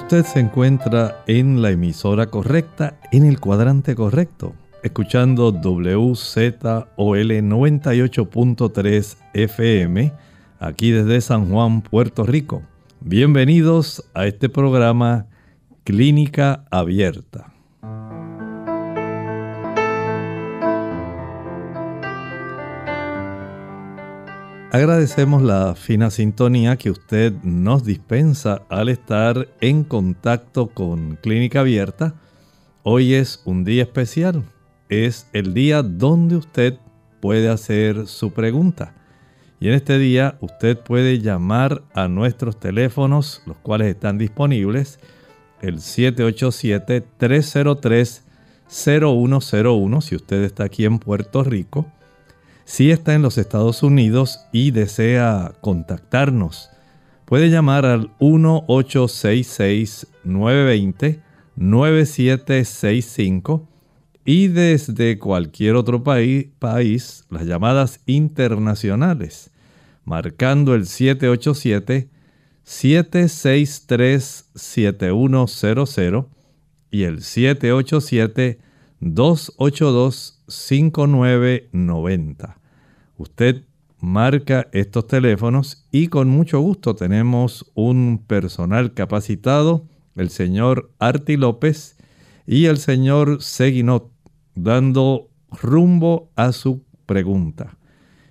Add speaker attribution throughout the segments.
Speaker 1: Usted se encuentra en la emisora correcta, en el cuadrante correcto, escuchando WZOL 98.3 FM, aquí desde San Juan, Puerto Rico. Bienvenidos a este programa Clínica Abierta. Agradecemos la fina sintonía que usted nos dispensa al estar en contacto con Clínica Abierta. Hoy es un día especial. Es el día donde usted puede hacer su pregunta. Y en este día usted puede llamar a nuestros teléfonos, los cuales están disponibles, el 787-303-0101 si usted está aquí en Puerto Rico si está en los Estados Unidos y desea contactarnos, puede llamar al 1-866-920-9765 y desde cualquier otro país, país, las llamadas internacionales, marcando el 787-763-7100 y el 787-282-5990. Usted marca estos teléfonos y con mucho gusto tenemos un personal capacitado, el señor Arti López y el señor Seguinot, dando rumbo a su pregunta.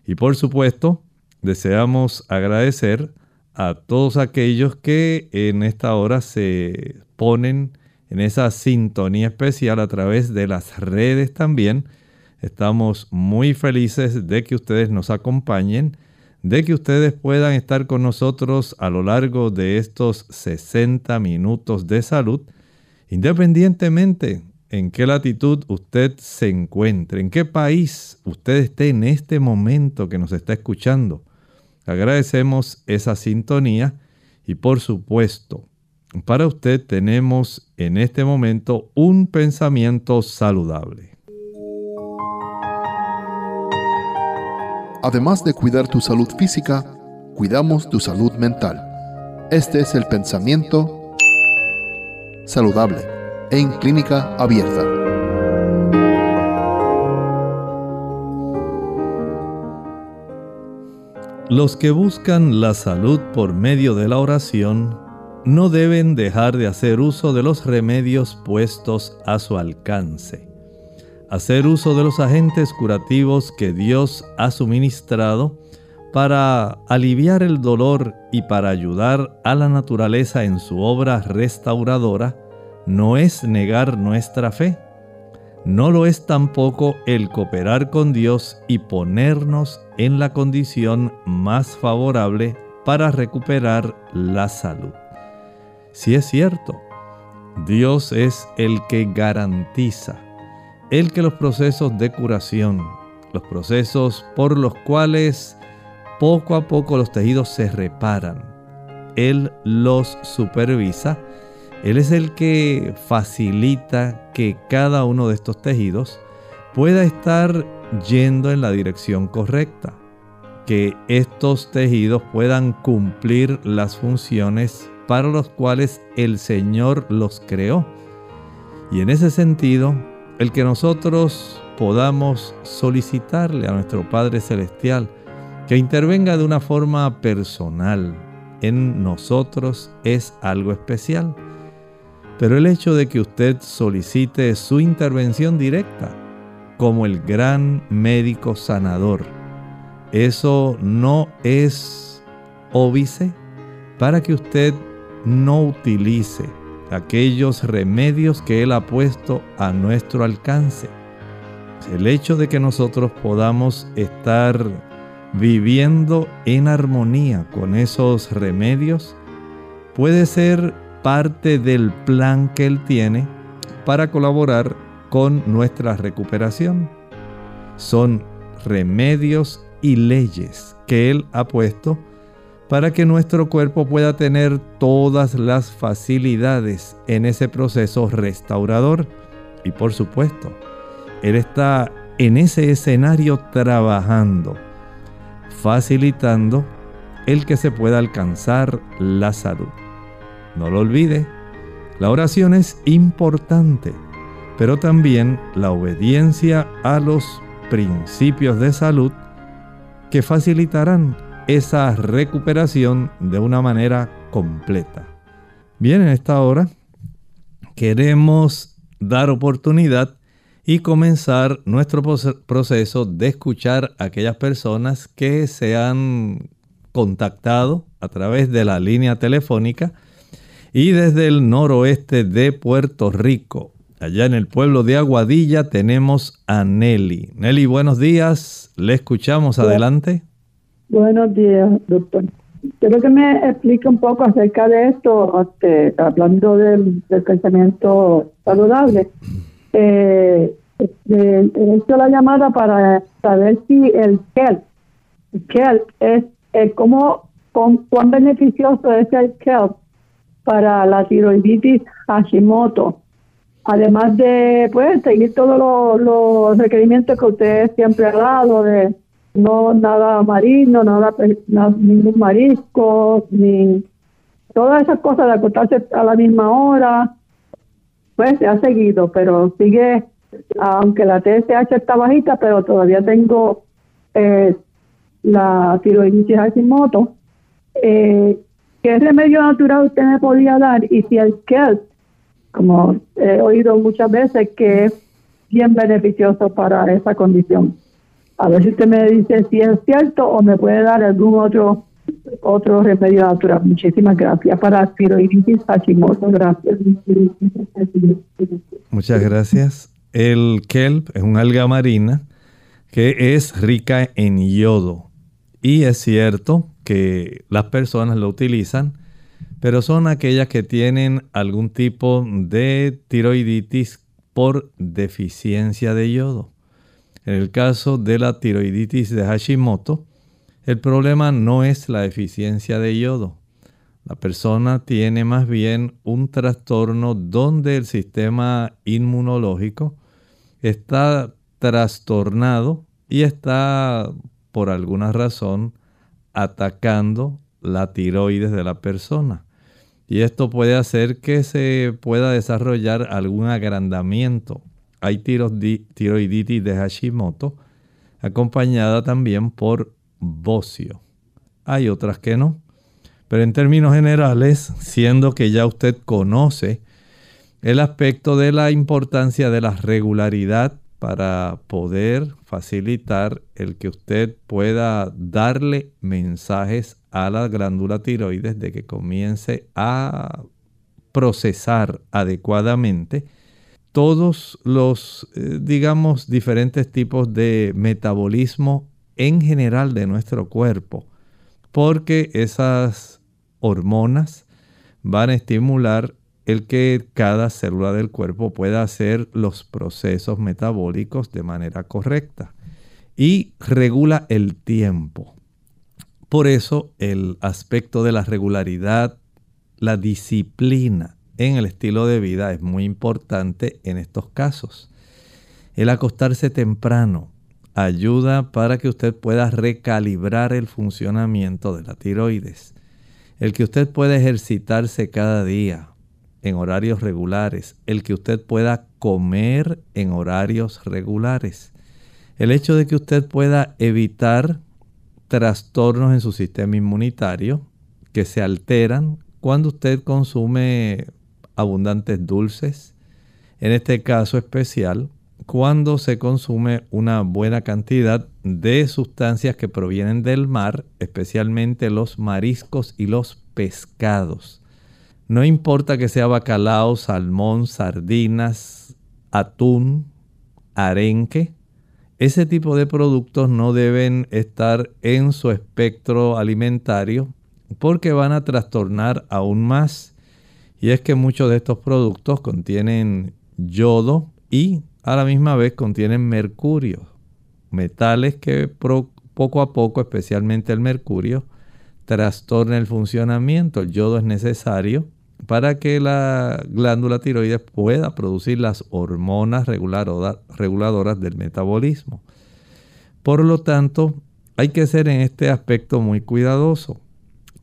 Speaker 1: Y por supuesto, deseamos agradecer a todos aquellos que en esta hora se ponen en esa sintonía especial a través de las redes también Estamos muy felices de que ustedes nos acompañen, de que ustedes puedan estar con nosotros a lo largo de estos 60 minutos de salud, independientemente en qué latitud usted se encuentre, en qué país usted esté en este momento que nos está escuchando. Agradecemos esa sintonía y por supuesto, para usted tenemos en este momento un pensamiento saludable.
Speaker 2: Además de cuidar tu salud física, cuidamos tu salud mental. Este es el pensamiento saludable en clínica abierta.
Speaker 1: Los que buscan la salud por medio de la oración no deben dejar de hacer uso de los remedios puestos a su alcance hacer uso de los agentes curativos que Dios ha suministrado para aliviar el dolor y para ayudar a la naturaleza en su obra restauradora, no es negar nuestra fe. No lo es tampoco el cooperar con Dios y ponernos en la condición más favorable para recuperar la salud. Si es cierto, Dios es el que garantiza el que los procesos de curación, los procesos por los cuales poco a poco los tejidos se reparan, Él los supervisa. Él es el que facilita que cada uno de estos tejidos pueda estar yendo en la dirección correcta, que estos tejidos puedan cumplir las funciones para los cuales el Señor los creó. Y en ese sentido, el que nosotros podamos solicitarle a nuestro Padre Celestial que intervenga de una forma personal en nosotros es algo especial. Pero el hecho de que usted solicite su intervención directa como el gran médico sanador, eso no es óbice para que usted no utilice aquellos remedios que Él ha puesto a nuestro alcance. El hecho de que nosotros podamos estar viviendo en armonía con esos remedios, puede ser parte del plan que Él tiene para colaborar con nuestra recuperación. Son remedios y leyes que Él ha puesto para que nuestro cuerpo pueda tener todas las facilidades en ese proceso restaurador. Y por supuesto, Él está en ese escenario trabajando, facilitando el que se pueda alcanzar la salud. No lo olvide, la oración es importante, pero también la obediencia a los principios de salud que facilitarán esa recuperación de una manera completa. Bien, en esta hora queremos dar oportunidad y comenzar nuestro proceso de escuchar a aquellas personas que se han contactado a través de la línea telefónica y desde el noroeste de Puerto Rico. Allá en el pueblo de Aguadilla tenemos a Nelly. Nelly, buenos días. Le escuchamos. Adelante.
Speaker 3: Buenos días, doctor. Quiero que me explique un poco acerca de esto, este, hablando del, pensamiento saludable. Eh, he hecho la llamada para saber si el kelp, el es, es como, cuán beneficioso es el kelp para la tiroiditis Hashimoto. Además de pues seguir todos los requerimientos que usted siempre ha dado de no nada marino, nada, ningún marisco, ni todas esas cosas de acostarse a la misma hora, pues se ha seguido, pero sigue, aunque la TSH está bajita, pero todavía tengo eh, la tiroiditis Hashimoto. Eh, ¿Qué remedio natural usted me podía dar? Y si el kelp, como he oído muchas veces, que es bien beneficioso para esa condición. A ver si usted me dice si es cierto o me puede dar algún otro otro remedio natural. Muchísimas gracias para tiroiditis Hashimoto. Gracias.
Speaker 1: Muchas gracias. El kelp es un alga marina que es rica en yodo. Y es cierto que las personas lo utilizan, pero son aquellas que tienen algún tipo de tiroiditis por deficiencia de yodo. En el caso de la tiroiditis de Hashimoto, el problema no es la deficiencia de yodo. La persona tiene más bien un trastorno donde el sistema inmunológico está trastornado y está por alguna razón atacando la tiroides de la persona. Y esto puede hacer que se pueda desarrollar algún agrandamiento hay tiroiditis de Hashimoto acompañada también por bocio. Hay otras que no. Pero en términos generales, siendo que ya usted conoce el aspecto de la importancia de la regularidad para poder facilitar el que usted pueda darle mensajes a la glándula tiroides de que comience a procesar adecuadamente todos los, eh, digamos, diferentes tipos de metabolismo en general de nuestro cuerpo, porque esas hormonas van a estimular el que cada célula del cuerpo pueda hacer los procesos metabólicos de manera correcta y regula el tiempo. Por eso el aspecto de la regularidad, la disciplina, en el estilo de vida es muy importante en estos casos. El acostarse temprano ayuda para que usted pueda recalibrar el funcionamiento de la tiroides. El que usted pueda ejercitarse cada día en horarios regulares. El que usted pueda comer en horarios regulares. El hecho de que usted pueda evitar trastornos en su sistema inmunitario que se alteran cuando usted consume abundantes dulces. En este caso especial, cuando se consume una buena cantidad de sustancias que provienen del mar, especialmente los mariscos y los pescados. No importa que sea bacalao, salmón, sardinas, atún, arenque, ese tipo de productos no deben estar en su espectro alimentario porque van a trastornar aún más. Y es que muchos de estos productos contienen yodo y a la misma vez contienen mercurio, metales que poco a poco, especialmente el mercurio, trastorna el funcionamiento. El yodo es necesario para que la glándula tiroides pueda producir las hormonas reguladoras del metabolismo. Por lo tanto, hay que ser en este aspecto muy cuidadoso.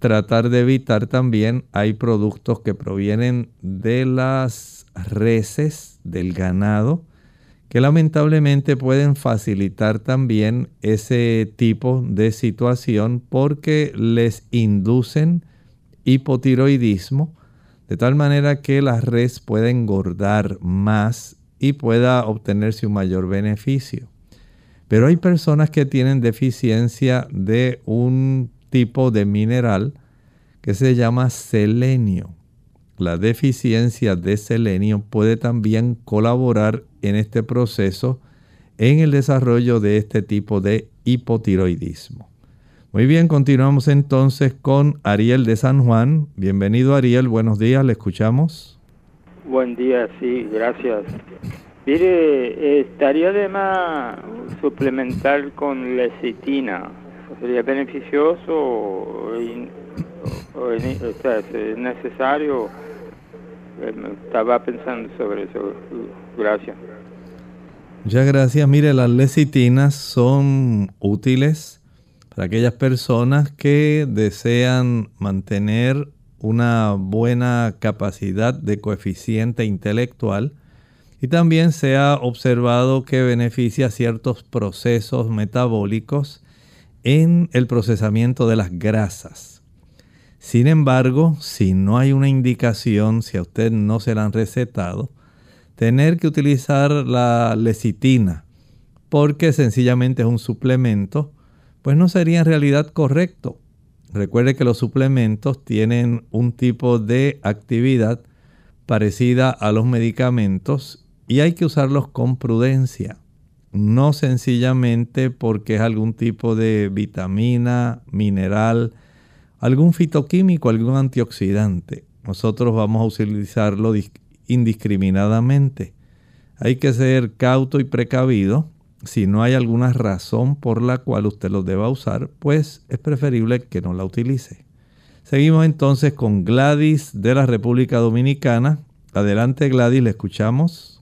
Speaker 1: Tratar de evitar también, hay productos que provienen de las reses, del ganado, que lamentablemente pueden facilitar también ese tipo de situación porque les inducen hipotiroidismo, de tal manera que la res pueda engordar más y pueda obtenerse un mayor beneficio. Pero hay personas que tienen deficiencia de un tipo de mineral que se llama selenio. La deficiencia de selenio puede también colaborar en este proceso en el desarrollo de este tipo de hipotiroidismo. Muy bien, continuamos entonces con Ariel de San Juan. Bienvenido Ariel, buenos días, le escuchamos.
Speaker 4: Buen día, sí, gracias. Mire, estaría de más suplementar con lecitina. ¿Sería beneficioso o, es necesario? Eh, estaba pensando sobre eso. Gracias.
Speaker 1: Muchas gracias. Mire, las lecitinas son útiles para aquellas personas que desean mantener una buena capacidad de coeficiente intelectual y también se ha observado que beneficia ciertos procesos metabólicos en el procesamiento de las grasas. Sin embargo, si no hay una indicación, si a usted no se la han recetado, tener que utilizar la lecitina porque sencillamente es un suplemento pues no sería en realidad correcto. Recuerde que los suplementos tienen un tipo de actividad parecida a los medicamentos y hay que usarlos con prudencia. No sencillamente porque es algún tipo de vitamina, mineral, algún fitoquímico, algún antioxidante. Nosotros vamos a utilizarlo indiscriminadamente. Hay que ser cauto y precavido si no hay alguna razón por la cual usted lo deba usar, pues es preferible que no la utilice. Seguimos entonces con Gladys de la República Dominicana. Adelante Gladys, le escuchamos.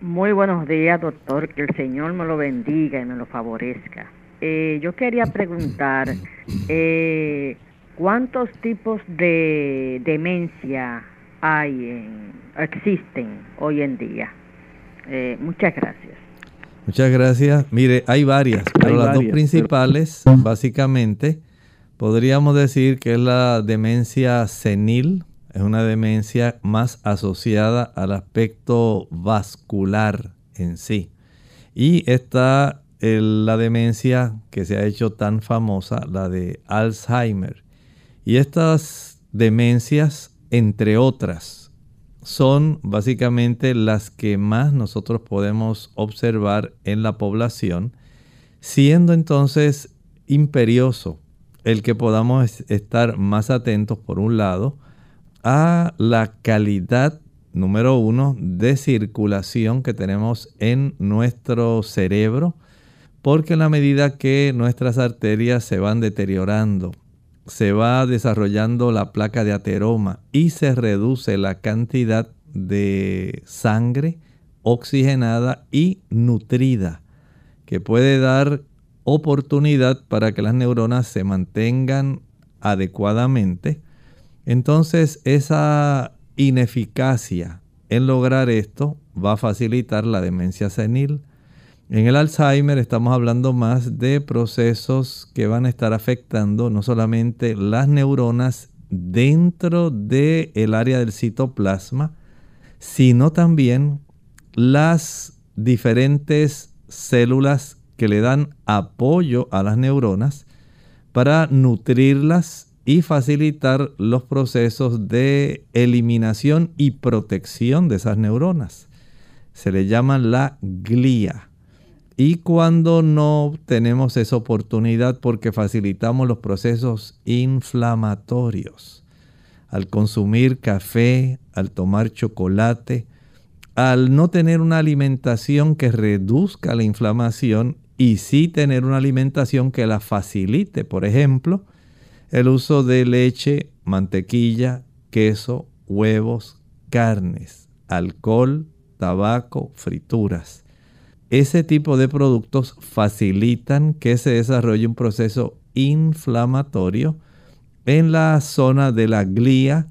Speaker 5: Muy buenos días, doctor. Que el Señor me lo bendiga y me lo favorezca. Eh, yo quería preguntar, eh, ¿cuántos tipos de demencia hay existen hoy en día? Eh, muchas gracias.
Speaker 1: Muchas gracias. Mire, hay varias, pero las dos principales, básicamente, podríamos decir que es la demencia senil, es una demencia más asociada al aspecto vascular en sí. Y está la demencia que se ha hecho tan famosa, la de Alzheimer. Y estas demencias, entre otras, son básicamente las que más nosotros podemos observar en la población, siendo entonces imperioso el que podamos estar más atentos, por un lado, a la calidad, número uno, de circulación que tenemos en nuestro cerebro, porque en la medida que nuestras arterias se van deteriorando, se va desarrollando la placa de ateroma y se reduce la cantidad de sangre oxigenada y nutrida que puede dar oportunidad para que las neuronas se mantengan adecuadamente. Entonces esa ineficacia en lograr esto va a facilitar la demencia senil, en el Alzheimer estamos hablando más de procesos que van a estar afectando no solamente las neuronas dentro del área del citoplasma, sino también las diferentes células que le dan apoyo a las neuronas para nutrirlas y facilitar los procesos de eliminación y protección de esas neuronas. Se le llama la glía. Y cuando no tenemos esa oportunidad porque facilitamos los procesos inflamatorios, al consumir café, al tomar chocolate, al no tener una alimentación que reduzca la inflamación y sí tener una alimentación que la facilite, por ejemplo, el uso de leche, mantequilla, queso, huevos, carnes, alcohol, tabaco, frituras. Ese tipo de productos facilitan que se desarrolle un proceso inflamatorio en la zona de la glía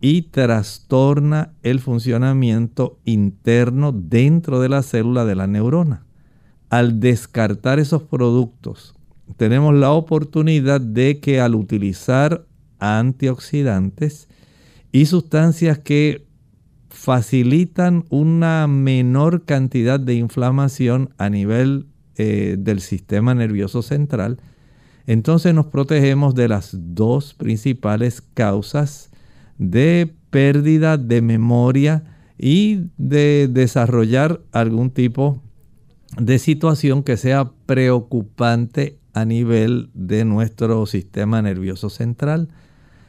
Speaker 1: y trastorna el funcionamiento interno dentro de la célula de la neurona. Al descartar esos productos, tenemos la oportunidad de que al utilizar antioxidantes y sustancias que facilitan una menor cantidad de inflamación a nivel eh, del sistema nervioso central, entonces nos protegemos de las dos principales causas de pérdida de memoria y de desarrollar algún tipo de situación que sea preocupante a nivel de nuestro sistema nervioso central.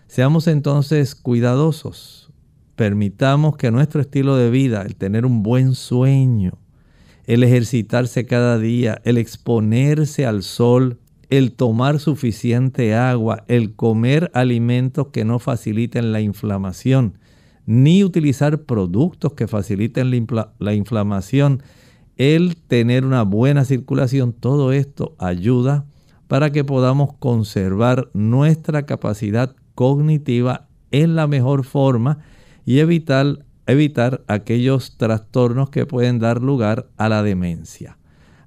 Speaker 1: Seamos entonces cuidadosos. Permitamos que nuestro estilo de vida, el tener un buen sueño, el ejercitarse cada día, el exponerse al sol, el tomar suficiente agua, el comer alimentos que no faciliten la inflamación, ni utilizar productos que faciliten la, inflamación, el tener una buena circulación, todo esto ayuda para que podamos conservar nuestra capacidad cognitiva en la mejor forma y evitar, evitar aquellos trastornos que pueden dar lugar a la demencia.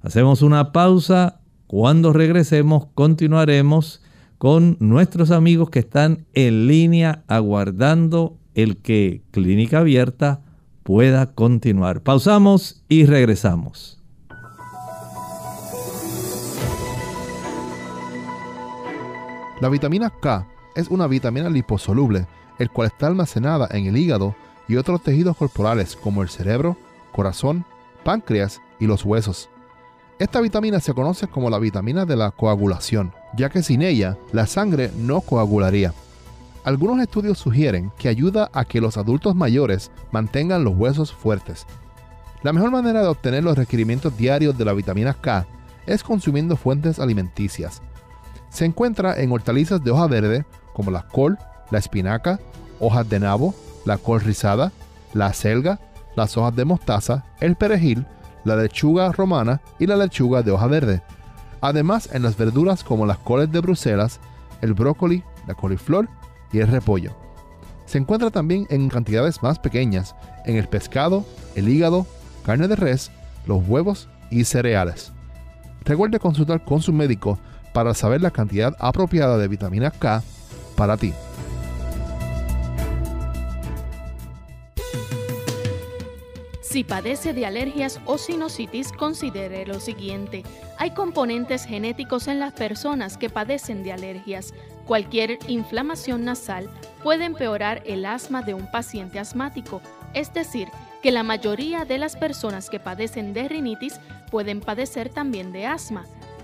Speaker 1: Hacemos una pausa cuando regresemos continuaremos con nuestros amigos que están en línea aguardando el que Clínica Abierta pueda continuar. Pausamos y regresamos.
Speaker 2: La vitamina K es una vitamina liposoluble, el cual está almacenada en el hígado y otros tejidos corporales como el cerebro, corazón, páncreas y los huesos. Esta vitamina se conoce como la vitamina de la coagulación, ya que sin ella la sangre no coagularía. Algunos estudios sugieren que ayuda a que los adultos mayores mantengan los huesos fuertes. La mejor manera de obtener los requerimientos diarios de la vitamina K es consumiendo fuentes alimenticias. Se encuentra en hortalizas de hoja verde como la col, la espinaca, hojas de nabo, la col rizada, la selga, las hojas de mostaza, el perejil, la lechuga romana y la lechuga de hoja verde. Además en las verduras como las coles de Bruselas, el brócoli, la coliflor y el repollo. Se encuentra también en cantidades más pequeñas en el pescado, el hígado, carne de res, los huevos y cereales. Recuerde consultar con su médico para saber la cantidad apropiada de vitamina K para ti.
Speaker 6: Si padece de alergias o sinusitis, considere lo siguiente. Hay componentes genéticos en las personas que padecen de alergias. Cualquier inflamación nasal puede empeorar el asma de un paciente asmático, es decir, que la mayoría de las personas que padecen de rinitis pueden padecer también de asma.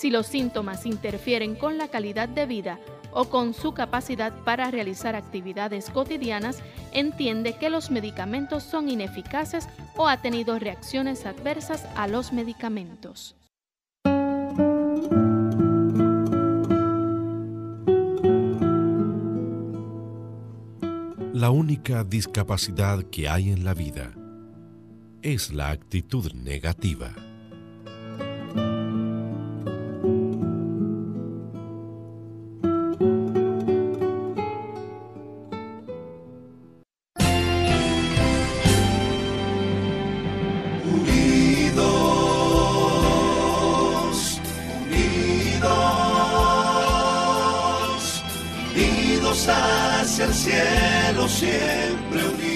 Speaker 6: Si los síntomas interfieren con la calidad de vida o con su capacidad para realizar actividades cotidianas, entiende que los medicamentos son ineficaces o ha tenido reacciones adversas a los medicamentos.
Speaker 7: La única discapacidad que hay en la vida es la actitud negativa.
Speaker 8: Cielo siempre unidos,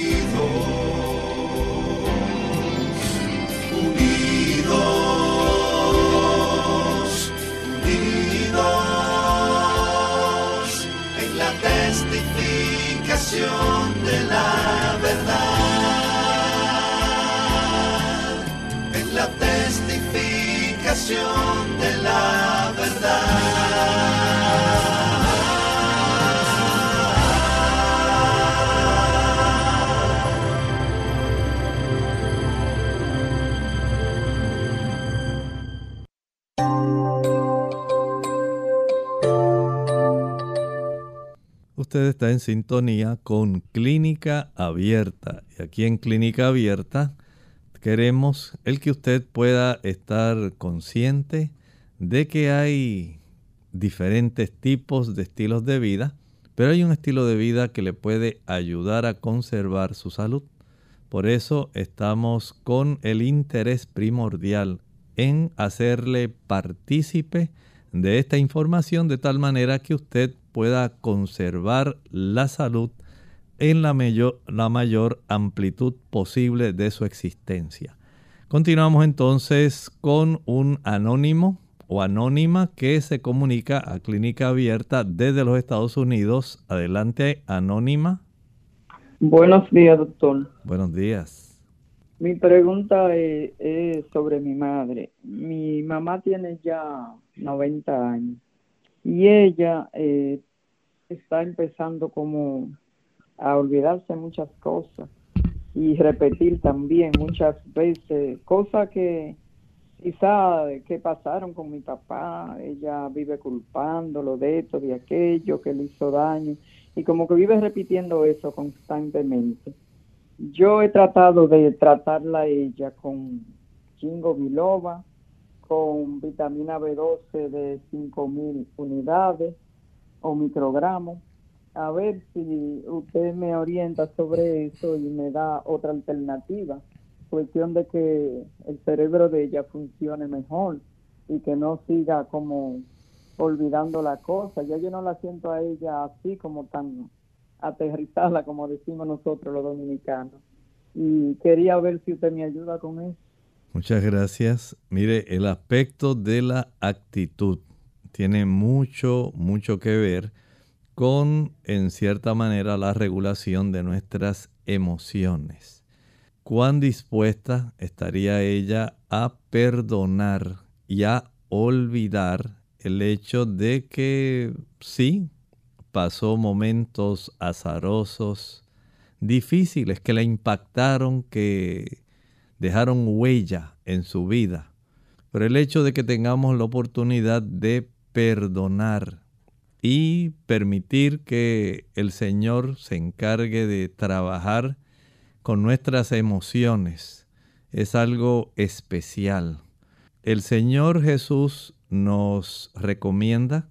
Speaker 1: está en sintonía con Clínica Abierta. Y aquí en Clínica Abierta queremos el que usted pueda estar consciente de que hay diferentes tipos de estilos de vida, pero hay un estilo de vida que le puede ayudar a conservar su salud. Por eso estamos con el interés primordial en hacerle partícipe de esta información de tal manera que usted pueda conservar la salud en la mayor, la mayor amplitud posible de su existencia. Continuamos entonces con un anónimo o anónima que se comunica a Clínica Abierta desde los Estados Unidos. Adelante, anónima.
Speaker 9: Buenos días, doctor.
Speaker 1: Buenos días.
Speaker 9: Mi pregunta es, sobre mi madre. Mi mamá tiene ya 90 años y ella eh, está empezando como a olvidarse muchas cosas y repetir también muchas veces cosas que quizá que pasaron con mi papá, ella vive culpándolo de esto, de aquello, que le hizo daño, y como que vive repitiendo eso constantemente. Yo he tratado de tratarla a ella con chingo biloba, con vitamina B12 de 5000 unidades o microgramos. A ver si usted me orienta sobre eso y me da otra alternativa. Cuestión de que el cerebro de ella funcione mejor y que no siga como olvidando la cosa. Ya yo no la siento a ella así como tan aterrizada como decimos nosotros los dominicanos. Y quería ver si usted me ayuda con eso.
Speaker 1: Muchas gracias. Mire, el aspecto de la actitud tiene mucho, mucho que ver con, en cierta manera, la regulación de nuestras emociones. ¿Cuán dispuesta estaría ella a perdonar y a olvidar el hecho de que sí, pasó momentos azarosos, difíciles, que la impactaron, que dejaron huella en su vida. Pero el hecho de que tengamos la oportunidad de perdonar y permitir que el Señor se encargue de trabajar con nuestras emociones es algo especial. El Señor Jesús nos recomienda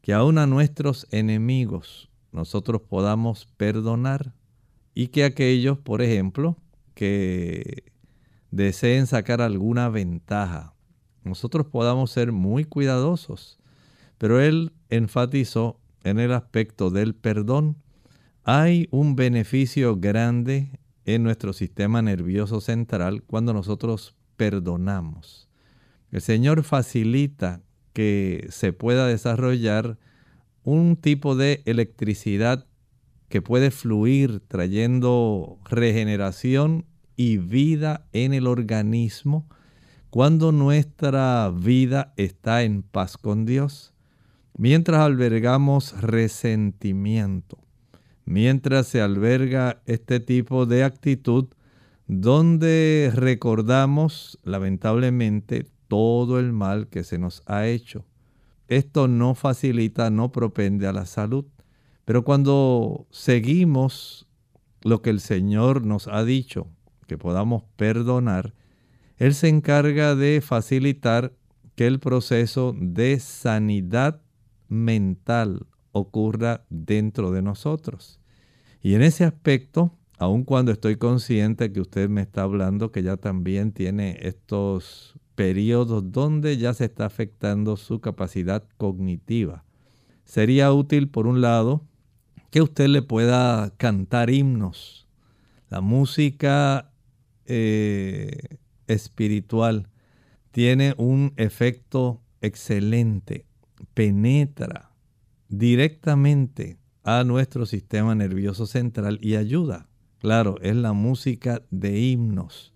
Speaker 1: que aun a nuestros enemigos nosotros podamos perdonar y que aquellos, por ejemplo, que deseen sacar alguna ventaja, nosotros podamos ser muy cuidadosos. Pero él enfatizó en el aspecto del perdón. Hay un beneficio grande en nuestro sistema nervioso central cuando nosotros perdonamos. El Señor facilita que se pueda desarrollar un tipo de electricidad que puede fluir trayendo regeneración y vida en el organismo cuando nuestra vida está en paz con Dios. Mientras albergamos resentimiento, mientras se alberga este tipo de actitud donde recordamos lamentablemente todo el mal que se nos ha hecho. Esto no facilita, no propende a la salud. Pero cuando seguimos lo que el Señor nos ha dicho, que podamos perdonar, Él se encarga de facilitar que el proceso de sanidad mental ocurra dentro de nosotros. Y en ese aspecto, aun cuando estoy consciente que usted me está hablando que ya también tiene estos periodos donde ya se está afectando su capacidad cognitiva, sería útil, por un lado, que usted le pueda cantar himnos. La música eh, espiritual tiene un efecto excelente, penetra directamente a nuestro sistema nervioso central y ayuda. Claro, es la música de himnos,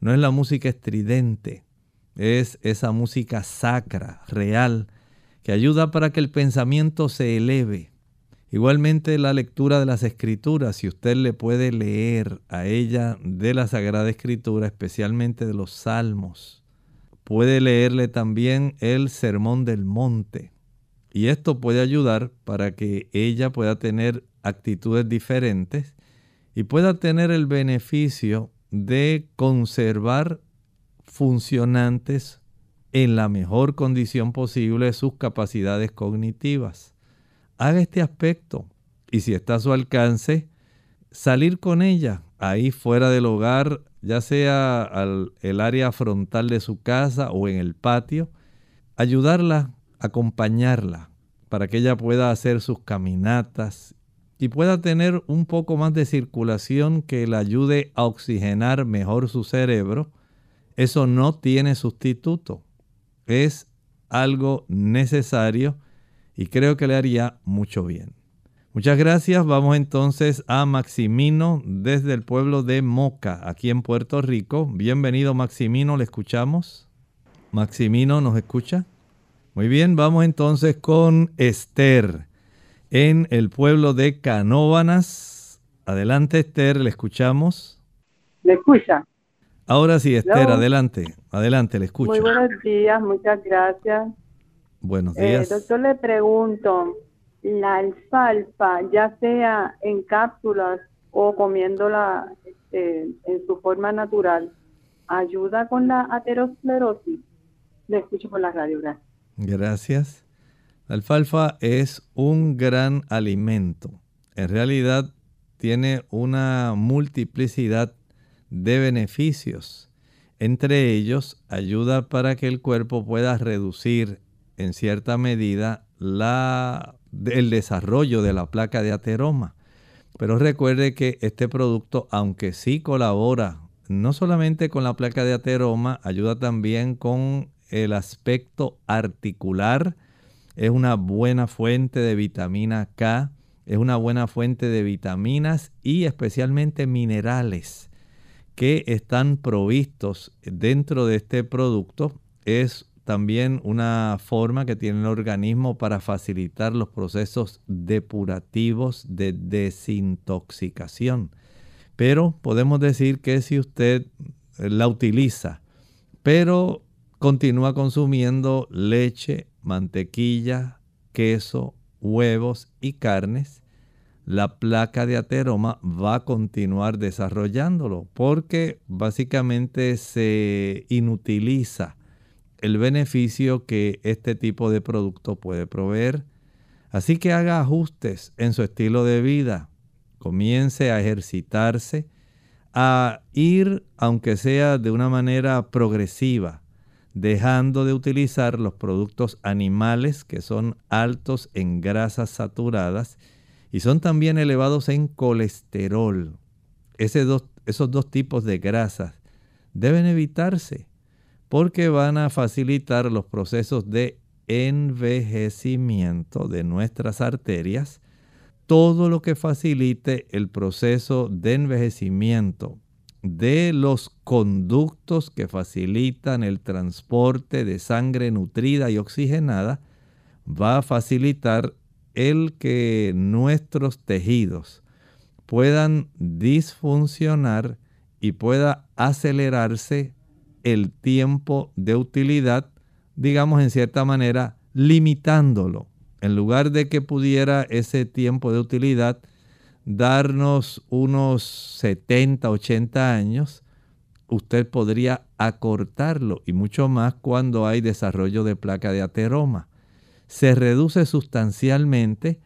Speaker 1: no es la música estridente, es esa música sacra, real, que ayuda para que el pensamiento se eleve. Igualmente la lectura de las escrituras, si usted le puede leer a ella de la Sagrada Escritura, especialmente de los salmos, puede leerle también el Sermón del Monte. Y esto puede ayudar para que ella pueda tener actitudes diferentes y pueda tener el beneficio de conservar funcionantes en la mejor condición posible sus capacidades cognitivas. Haga este aspecto y si está a su alcance, salir con ella ahí fuera del hogar, ya sea al el área frontal de su casa o en el patio, ayudarla, acompañarla para que ella pueda hacer sus caminatas y pueda tener un poco más de circulación que le ayude a oxigenar mejor su cerebro, eso no tiene sustituto. Es algo necesario y creo que le haría mucho bien. Muchas gracias. Vamos entonces a Maximino desde el pueblo de Moca, aquí en Puerto Rico. Bienvenido Maximino, le escuchamos. Maximino, ¿nos escucha? Muy bien, vamos entonces con Esther en el pueblo de Canóbanas. Adelante, Esther, le escuchamos.
Speaker 10: ¿Le escucha?
Speaker 1: Ahora sí, Esther, adelante, adelante, le escucho.
Speaker 10: Muy buenos días, muchas gracias.
Speaker 1: Buenos
Speaker 10: eh,
Speaker 1: días.
Speaker 10: doctor, le pregunto, la alfalfa, ya sea en cápsulas o comiéndola este, en su forma natural, ¿ayuda con la aterosclerosis? Le escucho por la radio, gracias.
Speaker 1: Gracias. La alfalfa es un gran alimento. En realidad tiene una multiplicidad de beneficios. Entre ellos, ayuda para que el cuerpo pueda reducir en cierta medida la, el desarrollo de la placa de ateroma. Pero recuerde que este producto, aunque sí colabora no solamente con la placa de ateroma, ayuda también con el aspecto articular, es una buena fuente de vitamina K, es una buena fuente de vitaminas y especialmente minerales que están provistos dentro de este producto. Es también una forma que tiene el organismo para facilitar los procesos depurativos de desintoxicación. Pero podemos decir que si usted la utiliza, pero continúa consumiendo leche, mantequilla, queso, huevos y carnes, la placa de ateroma va a continuar desarrollándolo porque básicamente se inutiliza el beneficio que este tipo de producto puede proveer. Así que haga ajustes en su estilo de vida, comience a ejercitarse, a ir, aunque sea de una manera progresiva, dejando de utilizar los productos animales que son altos en grasas saturadas y son también elevados en colesterol. esos dos tipos de grasas deben evitarse porque van a facilitar los procesos de envejecimiento de nuestras arterias, todo lo que facilite el proceso de envejecimiento de los conductos que facilitan el transporte de sangre nutrida y oxigenada va a facilitar el que nuestros tejidos puedan disfuncionar y pueda acelerarse el tiempo de utilidad, digamos en cierta manera, limitándolo. En lugar de que pudiera ese tiempo de utilidad darnos unos 70, 80 años, usted podría acortarlo y mucho más cuando hay desarrollo de placa de ateroma. Se reduce sustancialmente.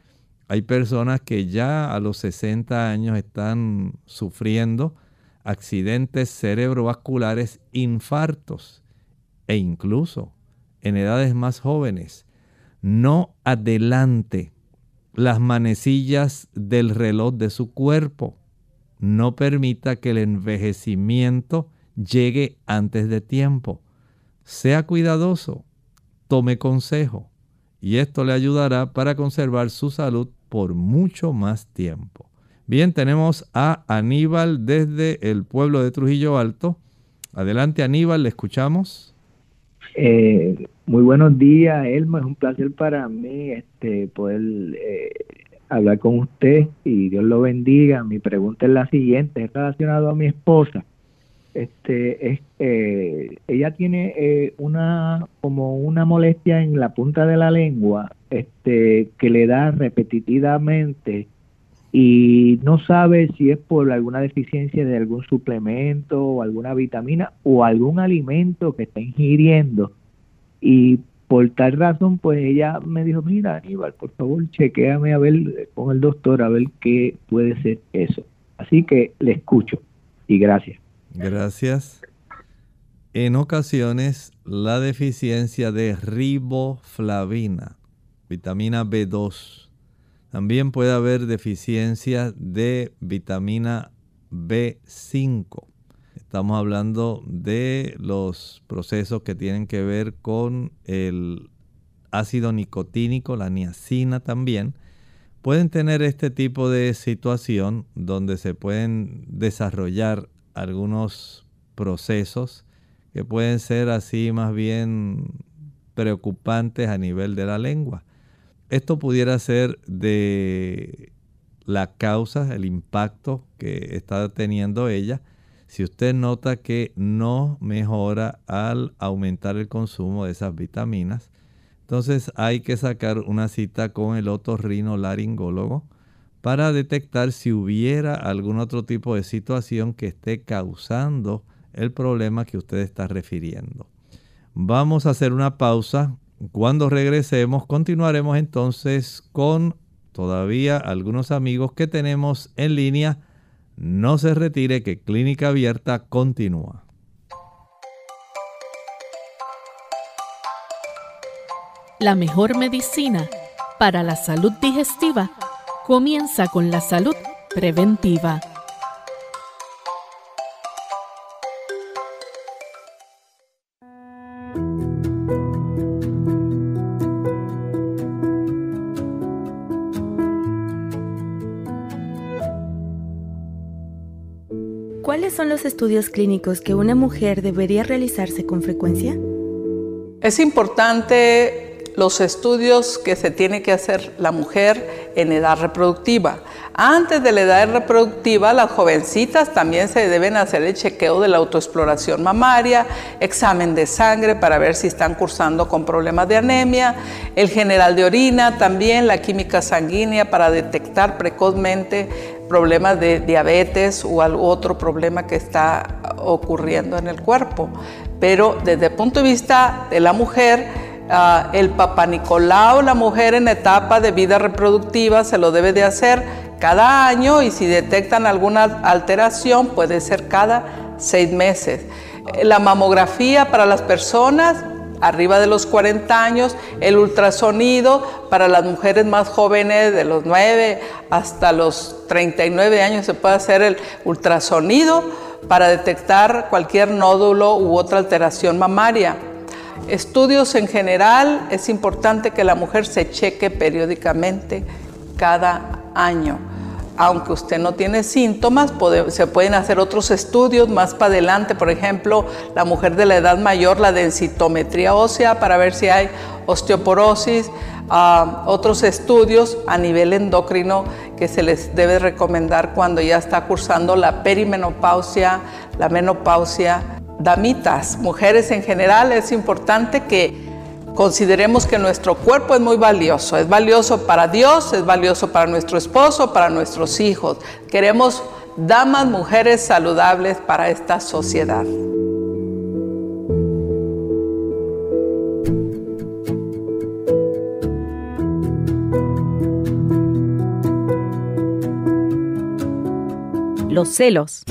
Speaker 1: Hay personas que ya a los 60 años están sufriendo accidentes cerebrovasculares, infartos e incluso en edades más jóvenes. No adelante las manecillas del reloj de su cuerpo. No permita que el envejecimiento llegue antes de tiempo. Sea cuidadoso, tome consejo y esto le ayudará para conservar su salud por mucho más tiempo. Bien, tenemos a Aníbal desde el pueblo de Trujillo Alto. Adelante Aníbal, le escuchamos.
Speaker 11: Eh, muy buenos días, Elma. Es un placer para mí este, poder eh, hablar con usted y Dios lo bendiga. Mi pregunta es la siguiente, es relacionado a mi esposa. Este, es, eh, ella tiene eh, una como una molestia en la punta de la lengua, este, que le da repetitivamente y no sabe si es por alguna deficiencia de algún suplemento o alguna vitamina o algún alimento que está ingiriendo y por tal razón, pues ella me dijo, mira Aníbal, por favor, chequéame a ver con el doctor a ver qué puede ser eso. Así que le escucho y gracias.
Speaker 1: Gracias. En ocasiones, la deficiencia de riboflavina, vitamina B2, también puede haber deficiencia de vitamina B5. Estamos hablando de los procesos que tienen que ver con el ácido nicotínico, la niacina también. Pueden tener este tipo de situación donde se pueden desarrollar algunos procesos que pueden ser así más bien preocupantes a nivel de la lengua. Esto pudiera ser de la causa, el impacto que está teniendo ella si usted nota que no mejora al aumentar el consumo de esas vitaminas, entonces hay que sacar una cita con el otorrinolaringólogo para detectar si hubiera algún otro tipo de situación que esté causando el problema que usted está refiriendo. Vamos a hacer una pausa. Cuando regresemos continuaremos entonces con todavía algunos amigos que tenemos en línea no se retire que Clínica Abierta continúa.
Speaker 6: La mejor medicina para la salud digestiva comienza con la salud preventiva.
Speaker 12: Son los estudios clínicos que una mujer debería realizarse con frecuencia?
Speaker 13: Es importante los estudios que se tiene que hacer la mujer en edad reproductiva. Antes de la edad reproductiva, las jovencitas también se deben hacer el chequeo de la autoexploración mamaria, examen de sangre para ver si están cursando con problemas de anemia, el general de orina, también la química sanguínea para detectar precozmente problemas de diabetes o otro problema que está ocurriendo en el cuerpo. Pero desde el punto de vista de la mujer, uh, el papá Nicolau, la mujer en etapa de vida reproductiva, se lo debe de hacer cada año y si detectan alguna alteración puede ser cada seis meses. La mamografía para las personas arriba de los 40 años, el ultrasonido para las mujeres más jóvenes de los 9 hasta los 39 años se puede hacer el ultrasonido para detectar cualquier nódulo u otra alteración mamaria. Estudios en general, es importante que la mujer se cheque periódicamente cada año aunque usted no tiene síntomas, se pueden hacer otros estudios más para adelante, por ejemplo, la mujer de la edad mayor, la densitometría ósea para ver si hay osteoporosis, ah, otros estudios a nivel endocrino que se les debe recomendar cuando ya está cursando la perimenopausia, la menopausia. Damitas, mujeres en general, es importante que Consideremos que nuestro cuerpo es muy valioso, es valioso para Dios, es valioso para nuestro esposo, para nuestros hijos. Queremos damas, mujeres saludables para esta sociedad.
Speaker 12: Los celos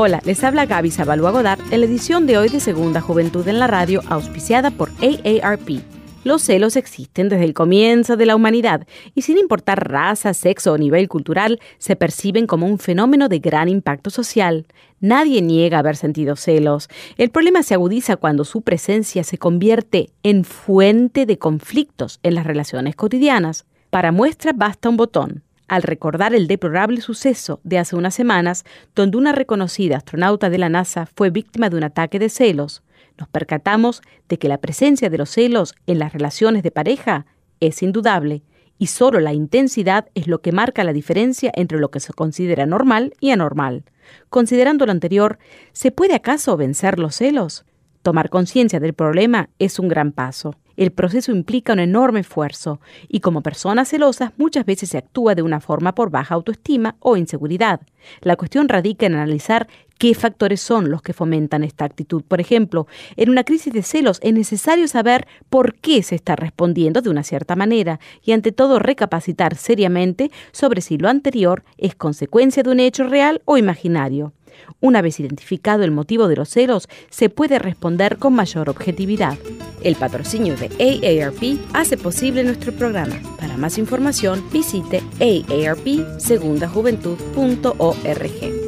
Speaker 12: Hola, les habla Gaby Zabalúa Godard en la edición de hoy de Segunda Juventud en la Radio, auspiciada por AARP.
Speaker 14: Los celos existen desde el comienzo de la humanidad y sin importar raza, sexo o nivel cultural, se perciben como un fenómeno de gran impacto social. Nadie niega haber sentido celos. El problema se agudiza cuando su presencia se convierte en fuente de conflictos en las relaciones cotidianas. Para muestra basta un botón. Al recordar el deplorable suceso de hace unas semanas, donde una reconocida astronauta de la NASA fue víctima de un ataque de celos, nos percatamos de que la presencia de los celos en las relaciones de pareja es indudable y solo la intensidad es lo que marca la diferencia entre lo que se considera normal y anormal. Considerando lo anterior, ¿se puede acaso vencer los celos? Tomar conciencia del problema es un gran paso. El proceso implica un enorme esfuerzo y como personas celosas muchas veces se actúa de una forma por baja autoestima o inseguridad. La cuestión radica en analizar qué factores son los que fomentan esta actitud. Por ejemplo, en una crisis de celos es necesario saber por qué se está respondiendo de una cierta manera y ante todo recapacitar seriamente sobre si lo anterior es consecuencia de un hecho real o imaginario. Una vez identificado el motivo de los celos, se puede responder con mayor objetividad. El patrocinio de AARP hace posible nuestro programa. Para más información, visite aarpsegundajuventud.org.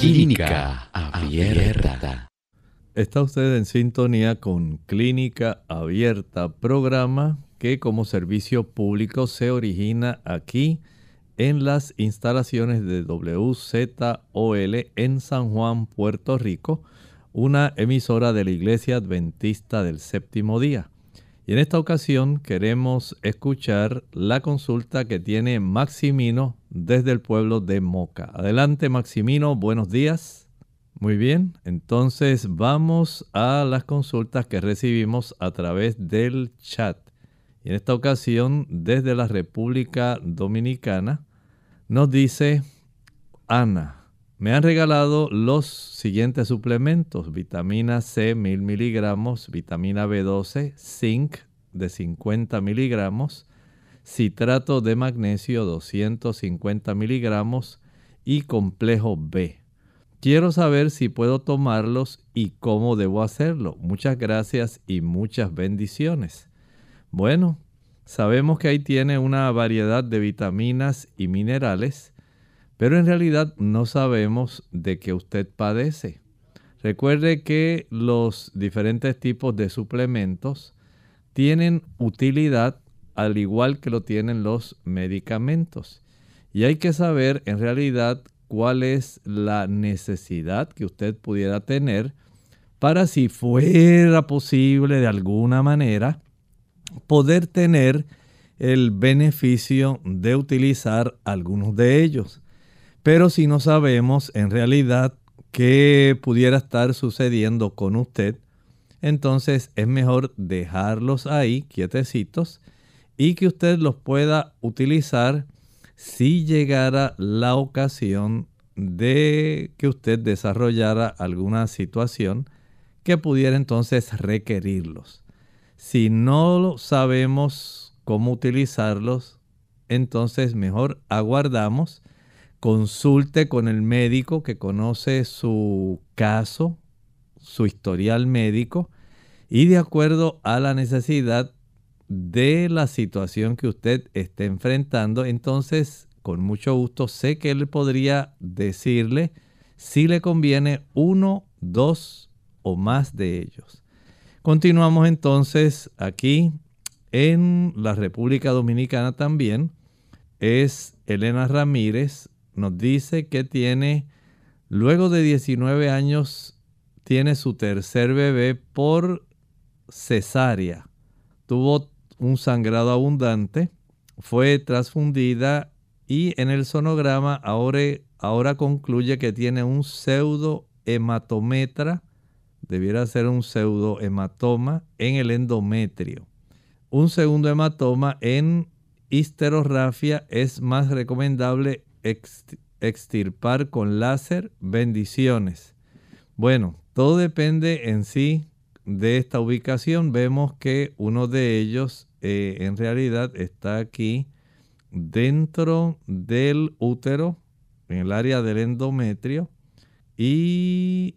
Speaker 15: Clínica Abierta.
Speaker 1: Está usted en sintonía con Clínica Abierta, programa que como servicio público se origina aquí en las instalaciones de WZOL en San Juan, Puerto Rico, una emisora de la Iglesia Adventista del Séptimo Día. Y en esta ocasión queremos escuchar la consulta que tiene Maximino desde el pueblo de Moca. Adelante Maximino, buenos días. Muy bien, entonces vamos a las consultas que recibimos a través del chat. Y en esta ocasión, desde la República Dominicana, nos dice Ana, me han regalado los siguientes suplementos, vitamina C 1000 miligramos, vitamina B12, zinc de 50 miligramos, citrato de magnesio 250 miligramos y complejo B. Quiero saber si puedo tomarlos y cómo debo hacerlo. Muchas gracias y muchas bendiciones. Bueno, sabemos que ahí tiene una variedad de vitaminas y minerales pero en realidad no sabemos de qué usted padece. Recuerde que los diferentes tipos de suplementos tienen utilidad al igual que lo tienen los medicamentos. Y hay que saber en realidad cuál es la necesidad que usted pudiera tener para si fuera posible de alguna manera poder tener el beneficio de utilizar algunos de ellos. Pero si no sabemos en realidad qué pudiera estar sucediendo con usted, entonces es mejor dejarlos ahí quietecitos y que usted los pueda utilizar si llegara la ocasión de que usted desarrollara alguna situación que pudiera entonces requerirlos. Si no sabemos cómo utilizarlos, entonces mejor aguardamos consulte con el médico que conoce su caso, su historial médico y de acuerdo a la necesidad de la situación que usted esté enfrentando, entonces con mucho gusto sé que él podría decirle si le conviene uno, dos o más de ellos. Continuamos entonces aquí en la República Dominicana también. Es Elena Ramírez nos dice que tiene Luego de 19 años tiene su tercer bebé por cesárea. Tuvo un sangrado abundante, fue transfundida y en el sonograma ahora, ahora concluye que tiene un pseudohematometra, debiera ser un pseudohematoma en el endometrio. Un segundo hematoma en histerorrafia es más recomendable extirpar con láser. Bendiciones. Bueno, todo depende en sí de esta ubicación. Vemos que uno de ellos eh, en realidad está aquí dentro del útero, en el área del endometrio. Y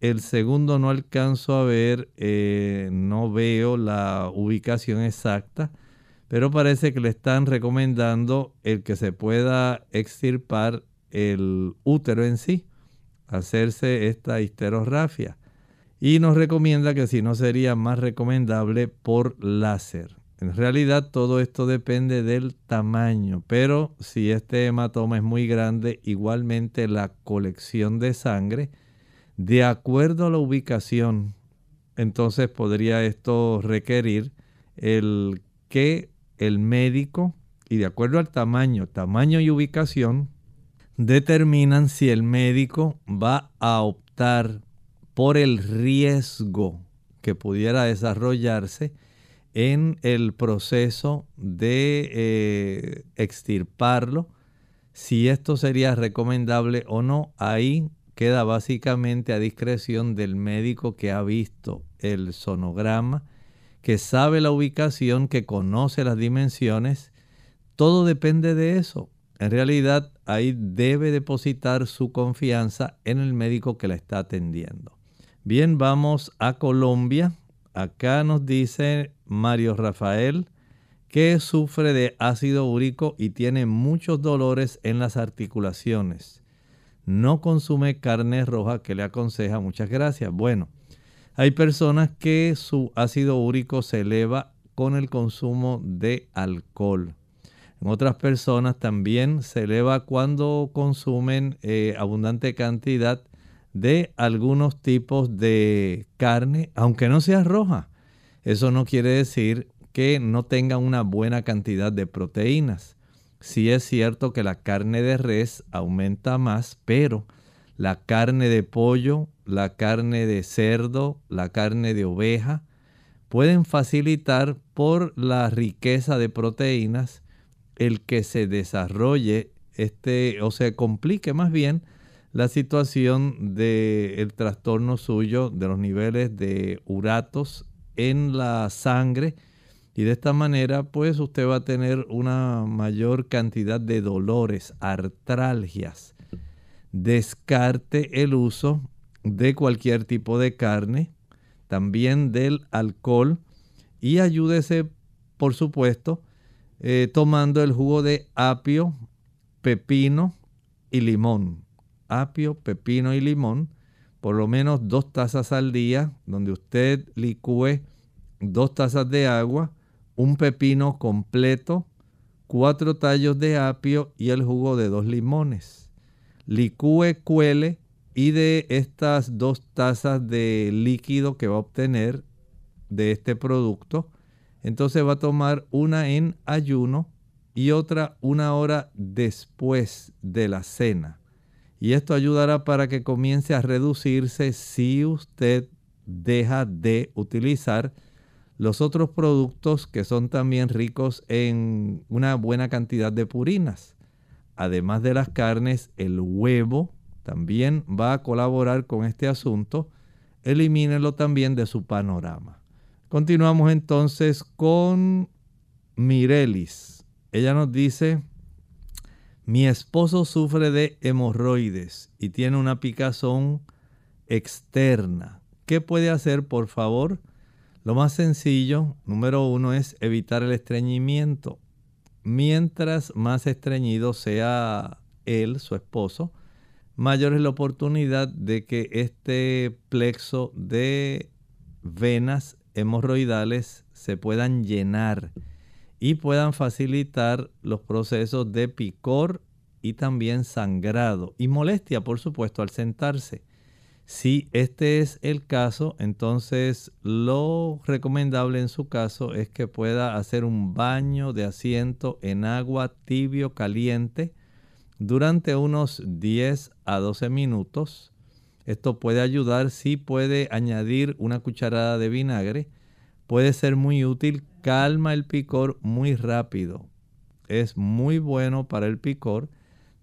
Speaker 1: el segundo no alcanzo a ver, eh, no veo la ubicación exacta, pero parece que le están recomendando el que se pueda extirpar el útero en sí, hacerse esta histerorrafia. Y nos recomienda que si no sería más recomendable por láser. En realidad todo esto depende del tamaño, pero si este hematoma es muy grande, igualmente la colección de sangre, de acuerdo a la ubicación, entonces podría esto requerir el que el médico, y de acuerdo al tamaño, tamaño y ubicación, determinan si el médico va a optar por el riesgo que pudiera desarrollarse en el proceso de eh, extirparlo, si esto sería recomendable o no, ahí queda básicamente a discreción del médico que ha visto el sonograma, que sabe la ubicación, que conoce las dimensiones. Todo depende de eso. En realidad, ahí debe depositar su confianza en el médico que la está atendiendo. Bien, vamos a Colombia. Acá nos dice Mario Rafael que sufre de ácido úrico y tiene muchos dolores en las articulaciones. No consume carne roja que le aconseja. Muchas gracias. Bueno, hay personas que su ácido úrico se eleva con el consumo de alcohol. En otras personas también se eleva cuando consumen eh, abundante cantidad de algunos tipos de carne, aunque no sea roja. Eso no quiere decir que no tenga una buena cantidad de proteínas. Sí es cierto que la carne de res aumenta más, pero la carne de pollo, la carne de cerdo, la carne de oveja, pueden facilitar por la riqueza de proteínas el que se desarrolle este o se complique más bien la situación del trastorno suyo de los niveles de uratos en la sangre y de esta manera pues usted va a tener una mayor cantidad de dolores, artralgias. Descarte el uso de cualquier tipo de carne, también del alcohol y ayúdese por supuesto eh, tomando el jugo de apio, pepino y limón apio, pepino y limón, por lo menos dos tazas al día, donde usted licúe dos tazas de agua, un pepino completo, cuatro tallos de apio y el jugo de dos limones. Licúe, cuele y de estas dos tazas de líquido que va a obtener de este producto, entonces va a tomar una en ayuno y otra una hora después de la cena. Y esto ayudará para que comience a reducirse si usted deja de utilizar los otros productos que son también ricos en una buena cantidad de purinas. Además de las carnes, el huevo también va a colaborar con este asunto. Elimínelo también de su panorama. Continuamos entonces con Mirelis. Ella nos dice, mi esposo sufre de hemorroides y tiene una picazón externa. ¿Qué puede hacer, por favor? Lo más sencillo, número uno, es evitar el estreñimiento. Mientras más estreñido sea él, su esposo, mayor es la oportunidad de que este plexo de venas hemorroidales se puedan llenar y puedan facilitar los procesos de picor y también sangrado y molestia, por supuesto, al sentarse. Si este es el caso, entonces lo recomendable en su caso es que pueda hacer un baño de asiento en agua tibio caliente durante unos 10 a 12 minutos. Esto puede ayudar si puede añadir una cucharada de vinagre. Puede ser muy útil, calma el picor muy rápido. Es muy bueno para el picor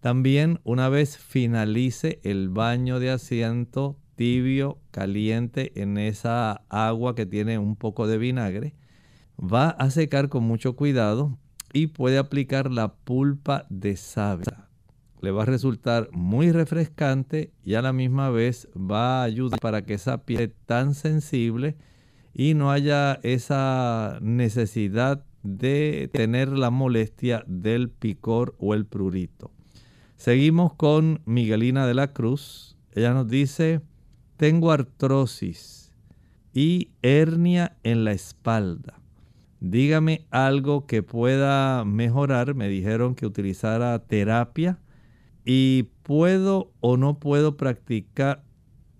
Speaker 1: también una vez finalice el baño de asiento tibio, caliente en esa agua que tiene un poco de vinagre, va a secar con mucho cuidado y puede aplicar la pulpa de sábila. Le va a resultar muy refrescante y a la misma vez va a ayudar para que esa piel tan sensible y no haya esa necesidad de tener la molestia del picor o el prurito. Seguimos con Miguelina de la Cruz. Ella nos dice, tengo artrosis y hernia en la espalda. Dígame algo que pueda mejorar. Me dijeron que utilizara terapia y puedo o no puedo practicar.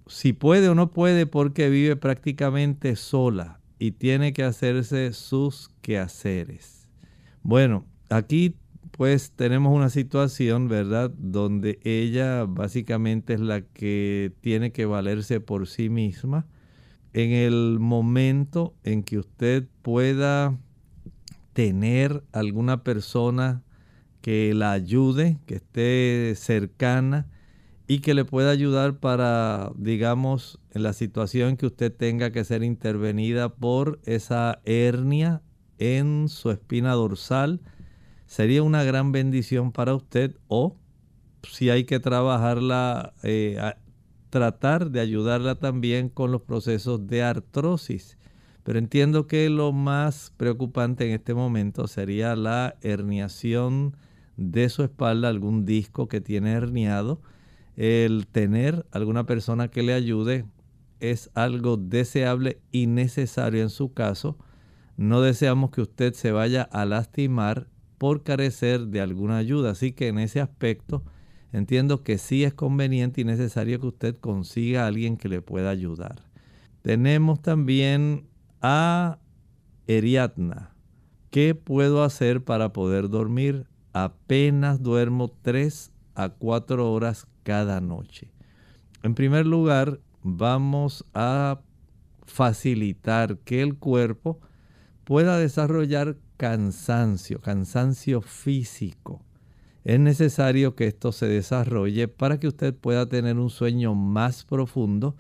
Speaker 1: Si puede o no puede porque vive prácticamente sola y tiene que hacerse sus quehaceres. Bueno, aquí pues tenemos una situación, ¿verdad? Donde ella básicamente es la que tiene que valerse por sí misma. En el momento en que usted pueda tener alguna persona que la ayude, que esté cercana y que le pueda ayudar para, digamos, en la situación que usted tenga que ser intervenida por esa hernia en su espina dorsal, sería una gran bendición para usted o si hay que trabajarla, eh, tratar de ayudarla también con los procesos de artrosis. Pero entiendo que lo más preocupante en este momento sería la herniación de su espalda, algún disco que tiene herniado. El tener alguna persona que le ayude es algo deseable y necesario en su caso. No deseamos que usted se vaya a lastimar por carecer de alguna ayuda. Así que en ese aspecto entiendo que sí es conveniente y necesario que usted consiga a alguien que le pueda ayudar. Tenemos también a Eriadna. ¿Qué puedo hacer para poder dormir? Apenas duermo 3 a 4 horas cada noche. En primer lugar, vamos a facilitar que el cuerpo pueda desarrollar cansancio, cansancio físico. Es necesario que esto se desarrolle para que usted pueda tener un sueño más profundo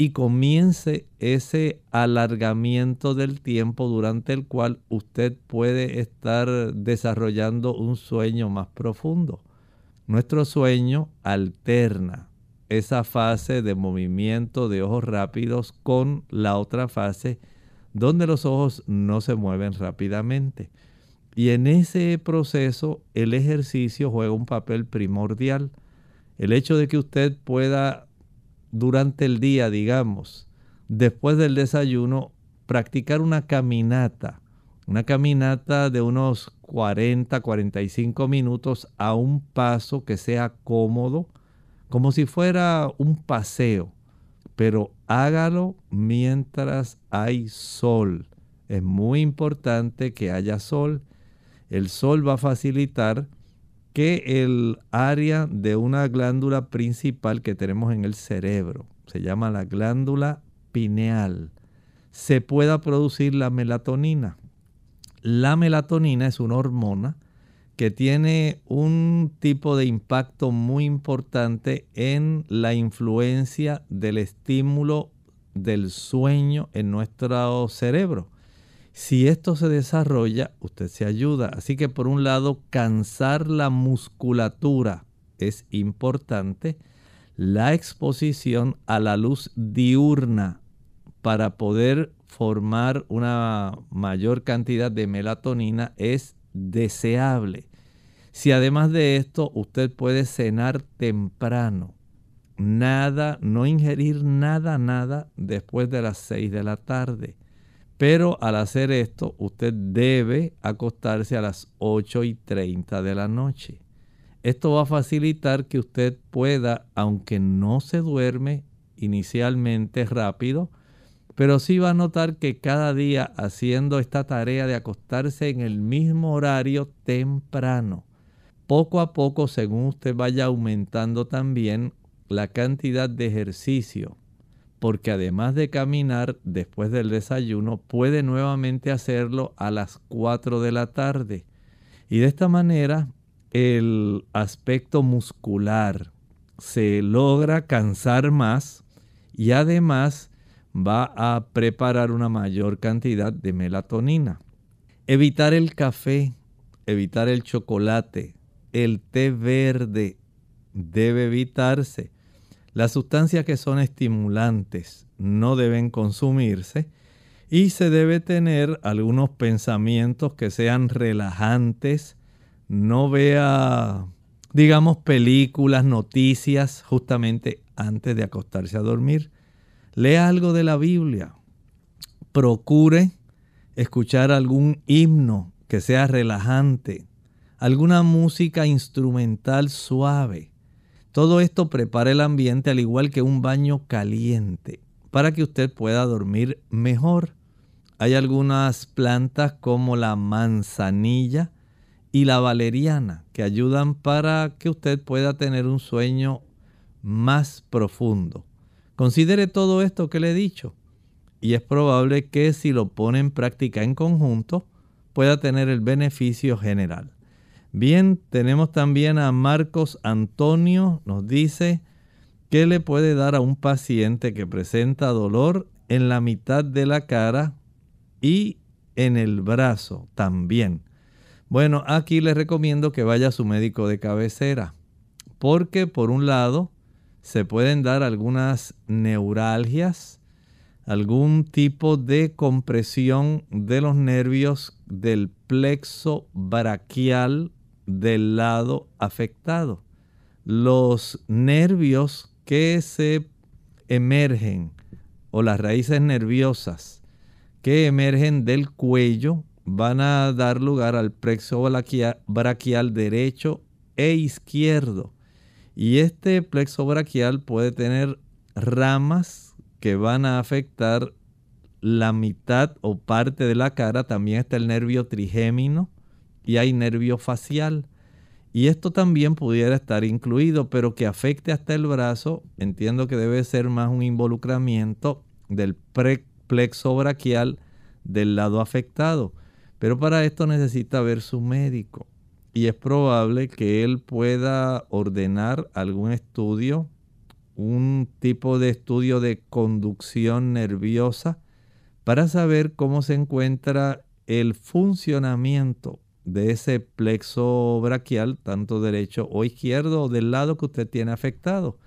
Speaker 1: y comience ese alargamiento del tiempo durante el cual usted puede estar desarrollando un sueño más profundo. Nuestro sueño alterna esa fase de movimiento de ojos rápidos con la otra fase donde los ojos no se mueven rápidamente. Y en ese proceso el ejercicio juega un papel primordial. El hecho de que usted pueda durante el día, digamos, después del desayuno, practicar una caminata, una caminata de unos 40, 45 minutos a un paso que sea cómodo, como si fuera un paseo pero hágalo mientras hay sol. Es muy importante que haya sol. El sol va a facilitar que el área de una glándula principal que tenemos en el cerebro, se llama la glándula pineal, se pueda producir la melatonina. La melatonina es una hormona que tiene un tipo de impacto muy importante en la influencia del estímulo del sueño en nuestro cerebro. Si esto se desarrolla, usted se ayuda. Así que por un lado, cansar la musculatura es importante. La exposición a la luz diurna para poder formar una mayor cantidad de melatonina es deseable. Si además de esto usted puede cenar temprano, nada, no ingerir nada, nada después de las 6 de la tarde. Pero al hacer esto, usted debe acostarse a las 8 y 30 de la noche. Esto va a facilitar que usted pueda, aunque no se duerme inicialmente rápido, pero sí va a notar que cada día haciendo esta tarea de acostarse en el mismo horario temprano, poco a poco, según usted vaya aumentando también la cantidad de ejercicio, porque además de caminar después del desayuno, puede nuevamente hacerlo a las 4 de la tarde. Y de esta manera, el aspecto muscular se logra cansar más y además va a preparar una mayor cantidad de melatonina. Evitar el café, evitar el chocolate, el té verde debe evitarse. Las sustancias que son estimulantes no deben consumirse y se debe tener algunos pensamientos que sean relajantes. No vea, digamos, películas, noticias justamente antes de acostarse a dormir lea algo de la Biblia, procure escuchar algún himno que sea relajante, alguna música instrumental suave. Todo esto prepara el ambiente al igual que un baño caliente para que usted pueda dormir mejor. Hay algunas plantas como la manzanilla y la valeriana que ayudan para que usted pueda tener un sueño más profundo. Considere todo esto que le he dicho y es probable que si lo pone en práctica en conjunto pueda tener el beneficio general. Bien, tenemos también a Marcos Antonio, nos dice que le puede dar a un paciente que presenta dolor en la mitad de la cara y en el brazo también. Bueno, aquí le recomiendo que vaya a su médico de cabecera, porque por un lado se pueden dar algunas neuralgias, algún tipo de compresión de los nervios del plexo braquial del lado afectado. Los nervios que se emergen o las raíces nerviosas que emergen del cuello van a dar lugar al plexo braquial derecho e izquierdo y este plexo braquial puede tener ramas que van a afectar la mitad o parte de la cara. También está el nervio trigémino y hay nervio facial. Y esto también pudiera estar incluido, pero que afecte hasta el brazo, entiendo que debe ser más un involucramiento del plexo braquial del lado afectado. Pero para esto necesita ver su médico y es probable que él pueda ordenar algún estudio, un tipo de estudio de conducción nerviosa para saber cómo se encuentra el funcionamiento de ese plexo braquial, tanto derecho o izquierdo, o del lado que usted tiene afectado.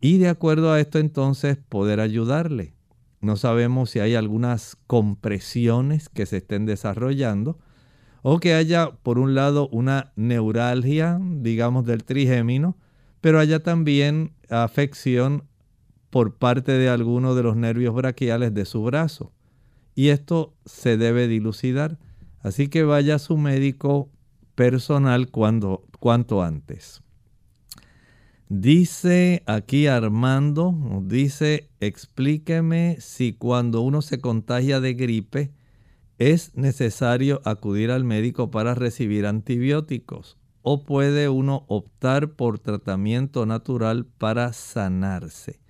Speaker 1: Y de acuerdo a esto entonces poder ayudarle. No sabemos si hay algunas compresiones que se estén desarrollando o que haya por un lado una neuralgia, digamos, del trigémino, pero haya también afección por parte de alguno de los nervios braquiales de su brazo. Y esto se debe dilucidar. Así que vaya a su médico personal cuanto antes. Dice aquí Armando, dice, explíqueme si cuando uno se contagia de gripe, ¿Es necesario acudir al médico para recibir antibióticos? ¿O puede uno optar por tratamiento natural para sanarse?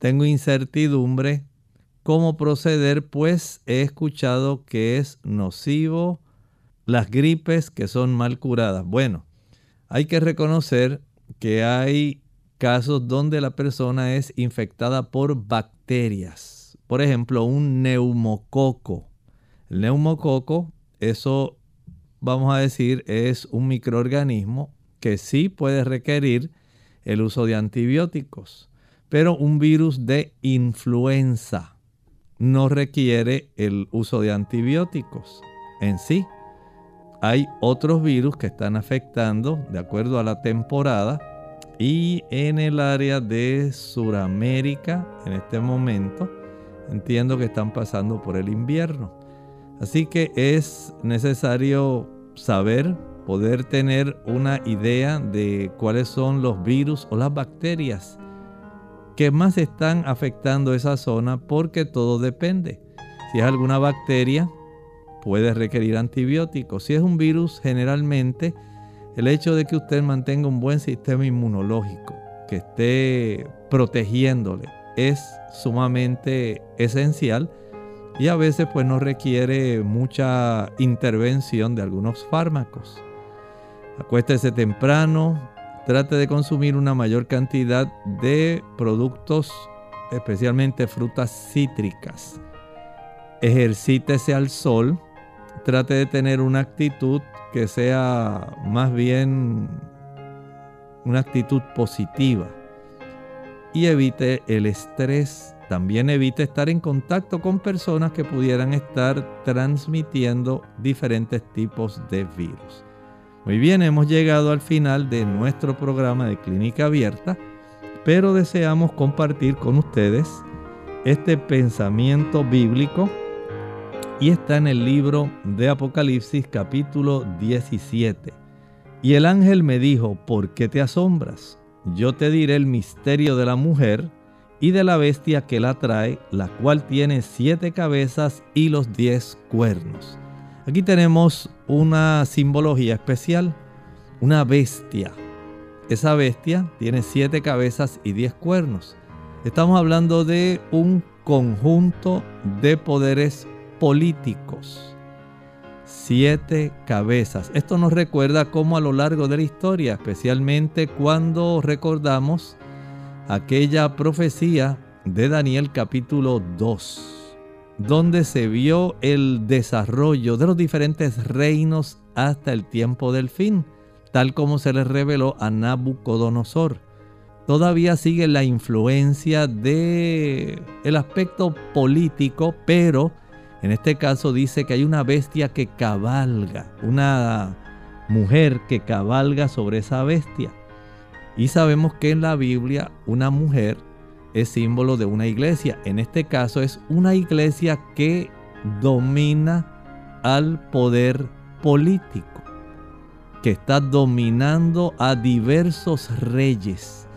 Speaker 1: Tengo incertidumbre cómo proceder, pues he escuchado que es nocivo las gripes que son mal curadas. Bueno, hay que reconocer que hay casos donde la persona es infectada por bacterias. Por ejemplo, un neumococo el neumococo, eso vamos a decir, es un microorganismo que sí puede requerir el uso de antibióticos, pero un virus de influenza no requiere el uso de antibióticos en sí. Hay otros virus que están afectando de acuerdo a la temporada y en el área de Sudamérica en este momento entiendo que están pasando por el invierno. Así que es necesario saber poder tener una idea de cuáles son los virus o las bacterias que más están afectando esa zona porque todo depende. Si es alguna bacteria, puede requerir antibióticos. Si es un virus, generalmente el hecho de que usted mantenga un buen sistema inmunológico, que esté protegiéndole, es sumamente esencial y a veces pues no requiere mucha intervención de algunos fármacos. Acuéstese temprano, trate de consumir una mayor cantidad de productos, especialmente frutas cítricas. Ejercítese al sol, trate de tener una actitud que sea más bien una actitud positiva y evite el estrés. También evite estar en contacto con personas que pudieran estar transmitiendo diferentes tipos de virus. Muy bien, hemos llegado al final de nuestro programa de Clínica Abierta, pero deseamos compartir con ustedes este pensamiento bíblico y está en el libro de Apocalipsis capítulo 17. Y el ángel me dijo, ¿por qué te asombras? Yo te diré el misterio de la mujer y de la bestia que la trae, la cual tiene siete cabezas y los diez cuernos Aquí tenemos una simbología especial, una bestia. Esa bestia tiene siete cabezas y diez cuernos. Estamos hablando de un conjunto de poderes políticos. Siete cabezas. Esto nos recuerda cómo a lo largo de la historia, especialmente cuando recordamos aquella profecía de Daniel capítulo 2 donde se vio el desarrollo de los diferentes reinos hasta el tiempo del fin, tal como se le reveló a Nabucodonosor. Todavía sigue la influencia de el aspecto político, pero en este caso dice que hay una bestia que cabalga, una mujer que cabalga sobre esa bestia. Y sabemos que en la Biblia una mujer es símbolo de una iglesia. En este caso es una iglesia que domina al poder político, que está dominando a diversos reyes.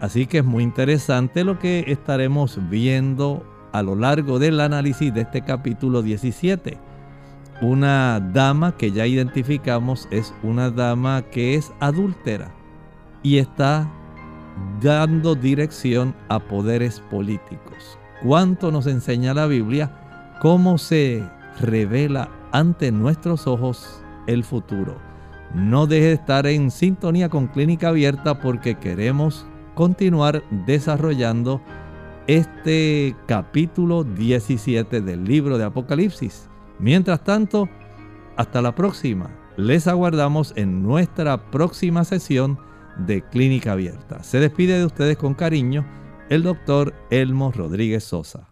Speaker 1: Así que es muy interesante lo que estaremos viendo a lo largo del análisis de este capítulo 17. Una dama que ya identificamos es una dama que es adúltera y está dando dirección a poderes políticos. ¿Cuánto nos enseña la Biblia? ¿Cómo se revela ante nuestros ojos el futuro? No deje de estar en sintonía con Clínica Abierta porque queremos continuar desarrollando este capítulo 17 del libro de Apocalipsis. Mientras tanto, hasta la próxima. Les aguardamos en nuestra próxima sesión de Clínica Abierta. Se despide de ustedes con cariño el doctor Elmo Rodríguez Sosa.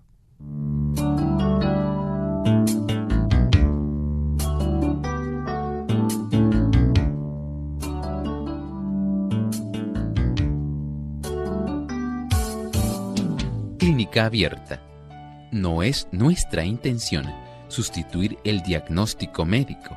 Speaker 15: Clínica Abierta. No es nuestra intención sustituir el diagnóstico médico